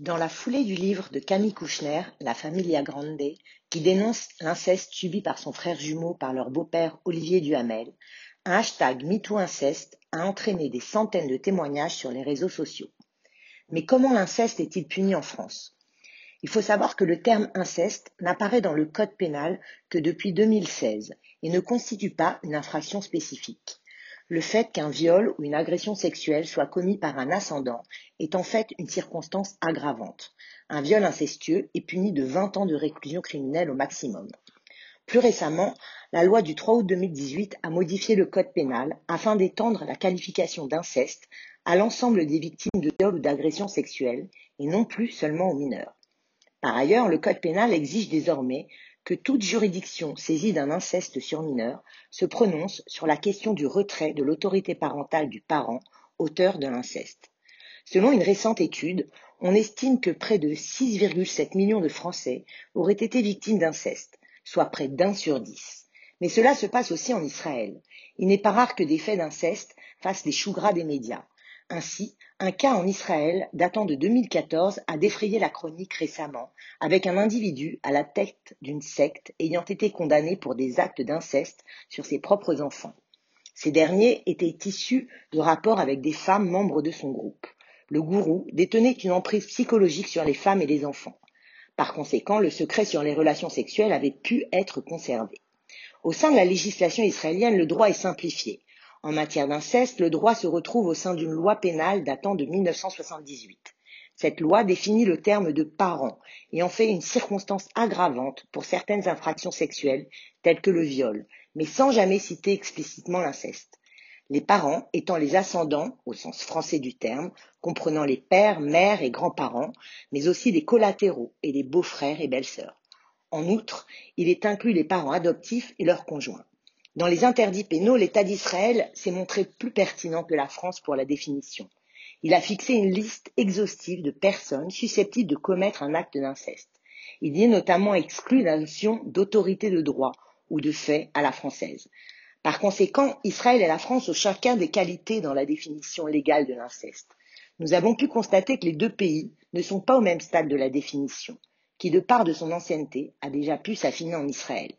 Dans la foulée du livre de Camille Kouchner, La Familia Grande, qui dénonce l'inceste subi par son frère jumeau par leur beau-père Olivier Duhamel, un hashtag MeTooInceste a entraîné des centaines de témoignages sur les réseaux sociaux. Mais comment l'inceste est-il puni en France? Il faut savoir que le terme inceste n'apparaît dans le Code pénal que depuis 2016 et ne constitue pas une infraction spécifique. Le fait qu'un viol ou une agression sexuelle soit commis par un ascendant est en fait une circonstance aggravante. Un viol incestueux est puni de 20 ans de réclusion criminelle au maximum. Plus récemment, la loi du 3 août 2018 a modifié le code pénal afin d'étendre la qualification d'inceste à l'ensemble des victimes de viol ou d'agression sexuelle et non plus seulement aux mineurs. Par ailleurs, le code pénal exige désormais que toute juridiction saisie d'un inceste sur mineur se prononce sur la question du retrait de l'autorité parentale du parent auteur de l'inceste. Selon une récente étude, on estime que près de 6,7 millions de Français auraient été victimes d'inceste, soit près d'un sur dix. Mais cela se passe aussi en Israël. Il n'est pas rare que des faits d'inceste fassent les choux gras des médias. Ainsi, un cas en Israël datant de 2014 a défrayé la chronique récemment, avec un individu à la tête d'une secte ayant été condamné pour des actes d'inceste sur ses propres enfants. Ces derniers étaient issus de rapports avec des femmes membres de son groupe. Le gourou détenait une emprise psychologique sur les femmes et les enfants. Par conséquent, le secret sur les relations sexuelles avait pu être conservé. Au sein de la législation israélienne, le droit est simplifié. En matière d'inceste, le droit se retrouve au sein d'une loi pénale datant de 1978. Cette loi définit le terme de parent et en fait une circonstance aggravante pour certaines infractions sexuelles telles que le viol, mais sans jamais citer explicitement l'inceste. Les parents étant les ascendants, au sens français du terme, comprenant les pères, mères et grands-parents, mais aussi les collatéraux et les beaux-frères et belles-sœurs. En outre, il est inclus les parents adoptifs et leurs conjoints. Dans les interdits pénaux, l'État d'Israël s'est montré plus pertinent que la France pour la définition. Il a fixé une liste exhaustive de personnes susceptibles de commettre un acte d'inceste. Il y est notamment exclu la notion d'autorité de droit ou de fait à la française. Par conséquent, Israël et la France ont chacun des qualités dans la définition légale de l'inceste. Nous avons pu constater que les deux pays ne sont pas au même stade de la définition, qui, de part de son ancienneté, a déjà pu s'affiner en Israël.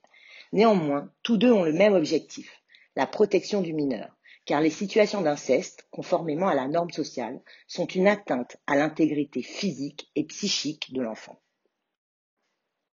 Néanmoins, tous deux ont le même objectif, la protection du mineur, car les situations d'inceste, conformément à la norme sociale, sont une atteinte à l'intégrité physique et psychique de l'enfant.